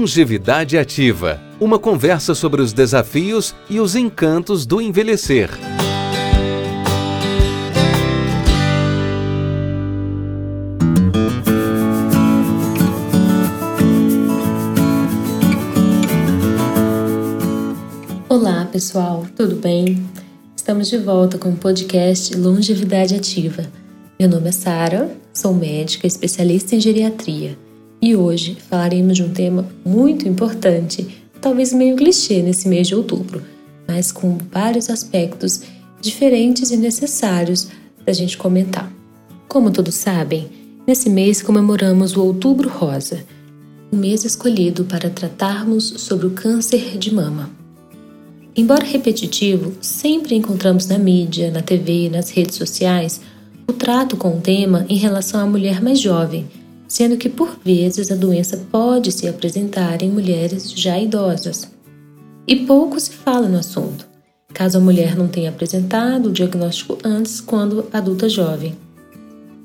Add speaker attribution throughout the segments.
Speaker 1: Longevidade Ativa uma conversa sobre os desafios e os encantos do envelhecer.
Speaker 2: Olá, pessoal, tudo bem? Estamos de volta com o podcast Longevidade Ativa. Meu nome é Sara, sou médica especialista em geriatria e hoje falaremos de um tema muito importante, talvez meio clichê nesse mês de outubro, mas com vários aspectos diferentes e necessários da gente comentar. Como todos sabem, nesse mês comemoramos o Outubro Rosa, um mês escolhido para tratarmos sobre o câncer de mama. Embora repetitivo, sempre encontramos na mídia, na TV e nas redes sociais o trato com o tema em relação à mulher mais jovem sendo que por vezes a doença pode se apresentar em mulheres já idosas. E pouco se fala no assunto, caso a mulher não tenha apresentado o diagnóstico antes, quando adulta jovem.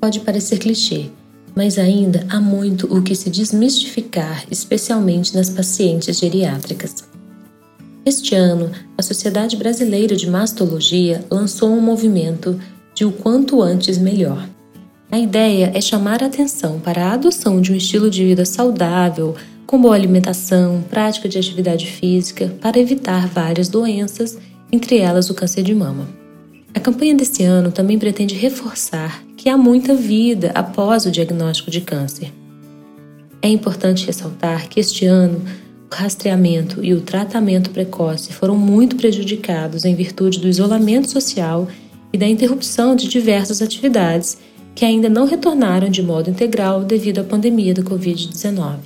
Speaker 2: Pode parecer clichê, mas ainda há muito o que se desmistificar, especialmente nas pacientes geriátricas. Este ano, a Sociedade Brasileira de Mastologia lançou um movimento de o quanto antes melhor a ideia é chamar a atenção para a adoção de um estilo de vida saudável, com boa alimentação, prática de atividade física, para evitar várias doenças, entre elas o câncer de mama. A campanha deste ano também pretende reforçar que há muita vida após o diagnóstico de câncer. É importante ressaltar que este ano o rastreamento e o tratamento precoce foram muito prejudicados em virtude do isolamento social e da interrupção de diversas atividades que ainda não retornaram de modo integral devido à pandemia do Covid-19.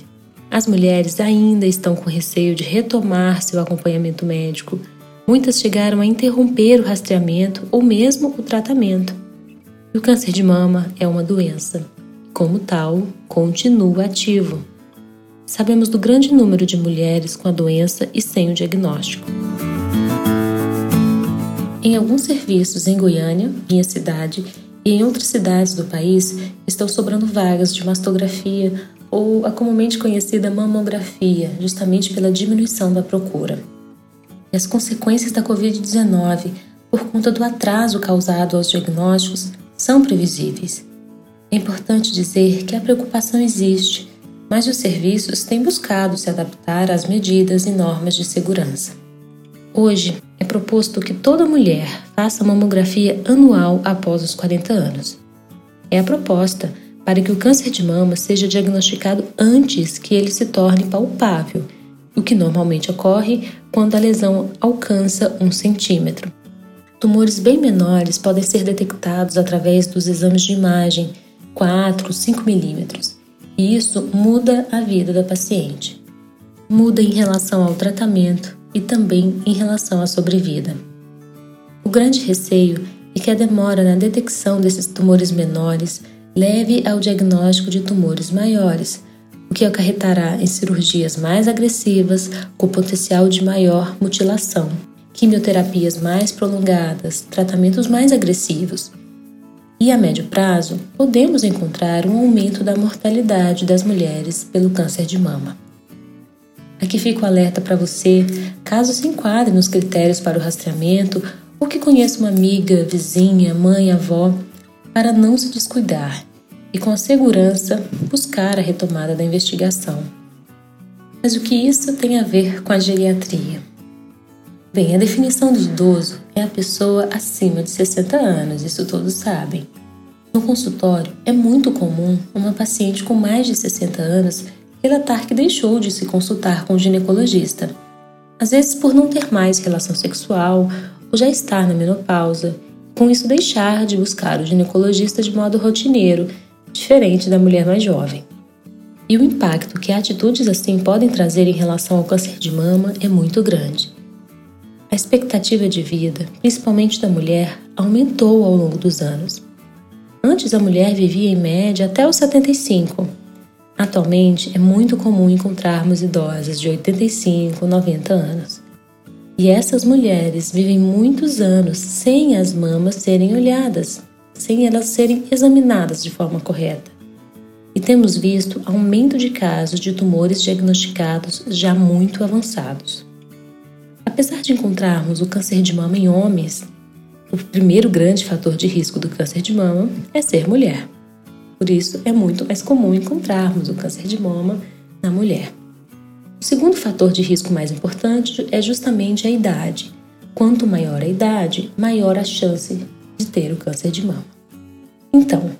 Speaker 2: As mulheres ainda estão com receio de retomar seu acompanhamento médico. Muitas chegaram a interromper o rastreamento ou mesmo o tratamento. E o câncer de mama é uma doença. Como tal, continua ativo. Sabemos do grande número de mulheres com a doença e sem o diagnóstico. Em alguns serviços em Goiânia, minha cidade, e em outras cidades do país estão sobrando vagas de mastografia ou a comumente conhecida mamografia, justamente pela diminuição da procura. E as consequências da Covid-19, por conta do atraso causado aos diagnósticos, são previsíveis. É importante dizer que a preocupação existe, mas os serviços têm buscado se adaptar às medidas e normas de segurança. Hoje, é proposto que toda mulher faça mamografia anual após os 40 anos. É a proposta para que o câncer de mama seja diagnosticado antes que ele se torne palpável, o que normalmente ocorre quando a lesão alcança um centímetro. Tumores bem menores podem ser detectados através dos exames de imagem 4, 5 milímetros, e isso muda a vida da paciente. Muda em relação ao tratamento, e também em relação à sobrevida. O grande receio é que a demora na detecção desses tumores menores leve ao diagnóstico de tumores maiores, o que acarretará em cirurgias mais agressivas com potencial de maior mutilação, quimioterapias mais prolongadas, tratamentos mais agressivos. E a médio prazo, podemos encontrar um aumento da mortalidade das mulheres pelo câncer de mama. Aqui fica o alerta para você, caso se enquadre nos critérios para o rastreamento ou que conheça uma amiga, vizinha, mãe, avó, para não se descuidar e, com segurança, buscar a retomada da investigação. Mas o que isso tem a ver com a geriatria? Bem, a definição de idoso é a pessoa acima de 60 anos, isso todos sabem. No consultório, é muito comum uma paciente com mais de 60 anos relatar que deixou de se consultar com o ginecologista, às vezes por não ter mais relação sexual ou já estar na menopausa, com isso deixar de buscar o ginecologista de modo rotineiro, diferente da mulher mais jovem. E o impacto que atitudes assim podem trazer em relação ao câncer de mama é muito grande. A expectativa de vida, principalmente da mulher, aumentou ao longo dos anos. Antes a mulher vivia em média até os 75, Atualmente é muito comum encontrarmos idosas de 85 ou 90 anos. E essas mulheres vivem muitos anos sem as mamas serem olhadas, sem elas serem examinadas de forma correta. e temos visto aumento de casos de tumores diagnosticados já muito avançados. Apesar de encontrarmos o câncer de mama em homens, o primeiro grande fator de risco do câncer de mama é ser mulher. Por isso, é muito mais comum encontrarmos o câncer de mama na mulher. O segundo fator de risco mais importante é justamente a idade. Quanto maior a idade, maior a chance de ter o câncer de mama. Então,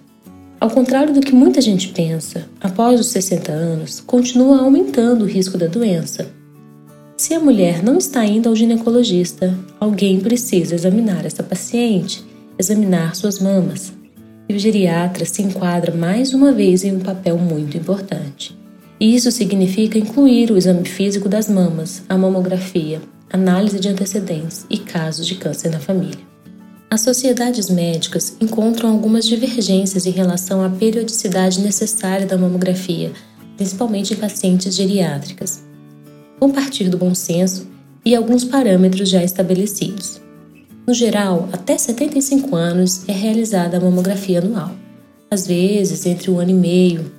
Speaker 2: ao contrário do que muita gente pensa, após os 60 anos, continua aumentando o risco da doença. Se a mulher não está indo ao ginecologista, alguém precisa examinar essa paciente, examinar suas mamas. E o geriatra se enquadra mais uma vez em um papel muito importante. Isso significa incluir o exame físico das mamas, a mamografia, análise de antecedentes e casos de câncer na família. As sociedades médicas encontram algumas divergências em relação à periodicidade necessária da mamografia, principalmente em pacientes geriátricas. Vão partir do bom senso e alguns parâmetros já estabelecidos. No geral, até 75 anos é realizada a mamografia anual, às vezes entre um ano e meio,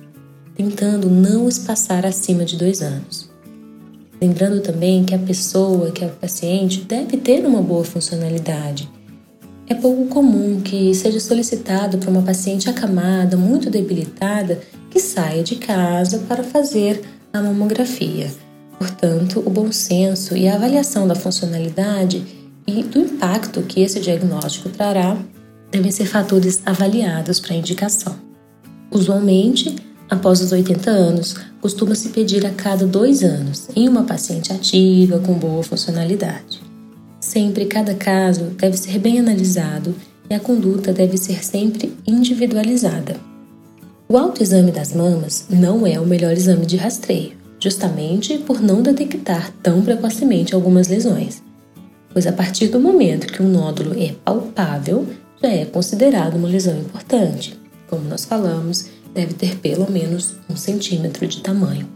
Speaker 2: tentando não espaçar acima de dois anos. Lembrando também que a pessoa, que é o paciente, deve ter uma boa funcionalidade é pouco comum que seja solicitado para uma paciente acamada, muito debilitada, que saia de casa para fazer a mamografia. Portanto, o bom senso e a avaliação da funcionalidade e do impacto que esse diagnóstico trará devem ser fatores avaliados para indicação. Usualmente, após os 80 anos, costuma-se pedir a cada dois anos em uma paciente ativa com boa funcionalidade. Sempre cada caso deve ser bem analisado e a conduta deve ser sempre individualizada. O autoexame das mamas não é o melhor exame de rastreio, justamente por não detectar tão precocemente algumas lesões, pois a partir do momento que um nódulo é palpável, já é considerado uma lesão importante. Como nós falamos, deve ter pelo menos um centímetro de tamanho.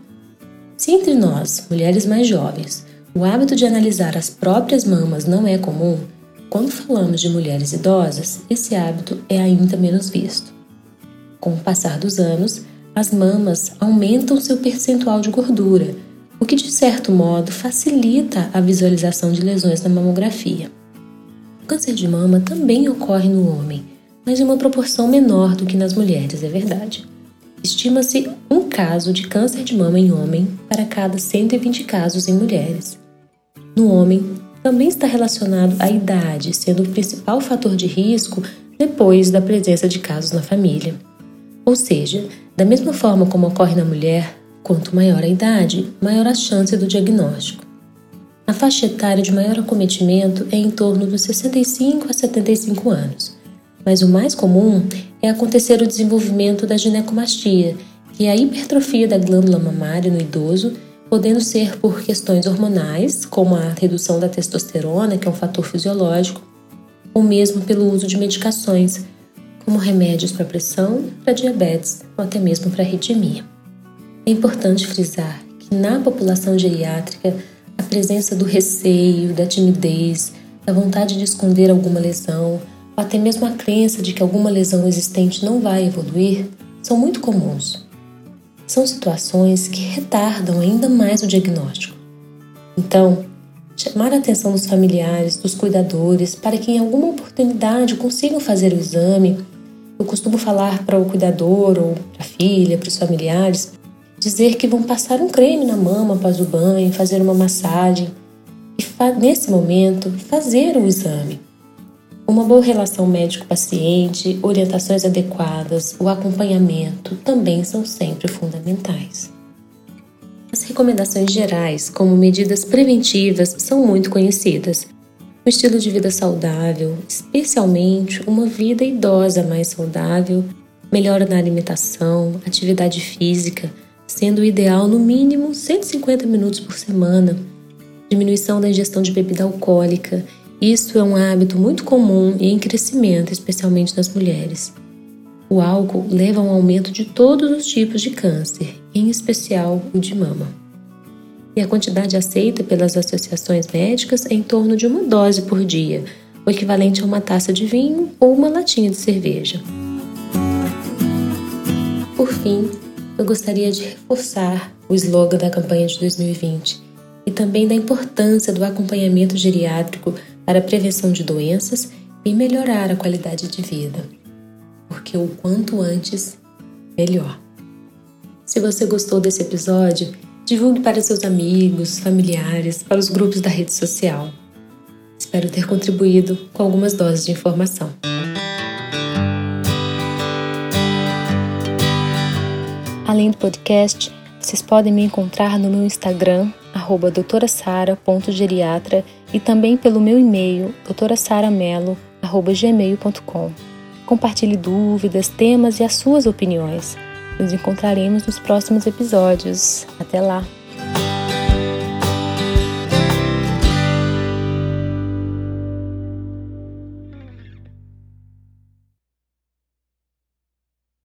Speaker 2: Se entre nós, mulheres mais jovens, o hábito de analisar as próprias mamas não é comum. Quando falamos de mulheres idosas, esse hábito é ainda menos visto. Com o passar dos anos, as mamas aumentam seu percentual de gordura, o que de certo modo facilita a visualização de lesões na mamografia. O câncer de mama também ocorre no homem, mas em uma proporção menor do que nas mulheres, é verdade. Estima-se um caso de câncer de mama em homem para cada 120 casos em mulheres no homem também está relacionado à idade, sendo o principal fator de risco depois da presença de casos na família. Ou seja, da mesma forma como ocorre na mulher, quanto maior a idade, maior a chance do diagnóstico. A faixa etária de maior acometimento é em torno dos 65 a 75 anos, mas o mais comum é acontecer o desenvolvimento da ginecomastia, que é a hipertrofia da glândula mamária no idoso podendo ser por questões hormonais, como a redução da testosterona, que é um fator fisiológico, ou mesmo pelo uso de medicações, como remédios para pressão, para diabetes ou até mesmo para arritmia. É importante frisar que na população geriátrica, a presença do receio, da timidez, da vontade de esconder alguma lesão, ou até mesmo a crença de que alguma lesão existente não vai evoluir, são muito comuns são situações que retardam ainda mais o diagnóstico. Então, chamar a atenção dos familiares, dos cuidadores, para que em alguma oportunidade consigam fazer o exame. Eu costumo falar para o cuidador ou para a filha, para os familiares, dizer que vão passar um creme na mama após o banho, fazer uma massagem e, nesse momento, fazer o exame. Uma boa relação médico-paciente, orientações adequadas, o acompanhamento também são sempre fundamentais. As recomendações gerais, como medidas preventivas, são muito conhecidas. O estilo de vida saudável, especialmente uma vida idosa mais saudável, melhora na alimentação, atividade física, sendo o ideal no mínimo 150 minutos por semana, diminuição da ingestão de bebida alcoólica isso é um hábito muito comum e em crescimento, especialmente nas mulheres. O álcool leva a um aumento de todos os tipos de câncer, em especial o de mama. E a quantidade aceita pelas associações médicas é em torno de uma dose por dia, o equivalente a uma taça de vinho ou uma latinha de cerveja. Por fim, eu gostaria de reforçar o slogan da campanha de 2020 e também da importância do acompanhamento geriátrico para a prevenção de doenças e melhorar a qualidade de vida. Porque o quanto antes, melhor. Se você gostou desse episódio, divulgue para seus amigos, familiares, para os grupos da rede social. Espero ter contribuído com algumas doses de informação. Além do podcast, vocês podem me encontrar no meu Instagram, doutorasara.geriatra e também pelo meu e-mail, doutorasaramelo.gmail.com. Compartilhe dúvidas, temas e as suas opiniões. Nos encontraremos nos próximos episódios. Até lá!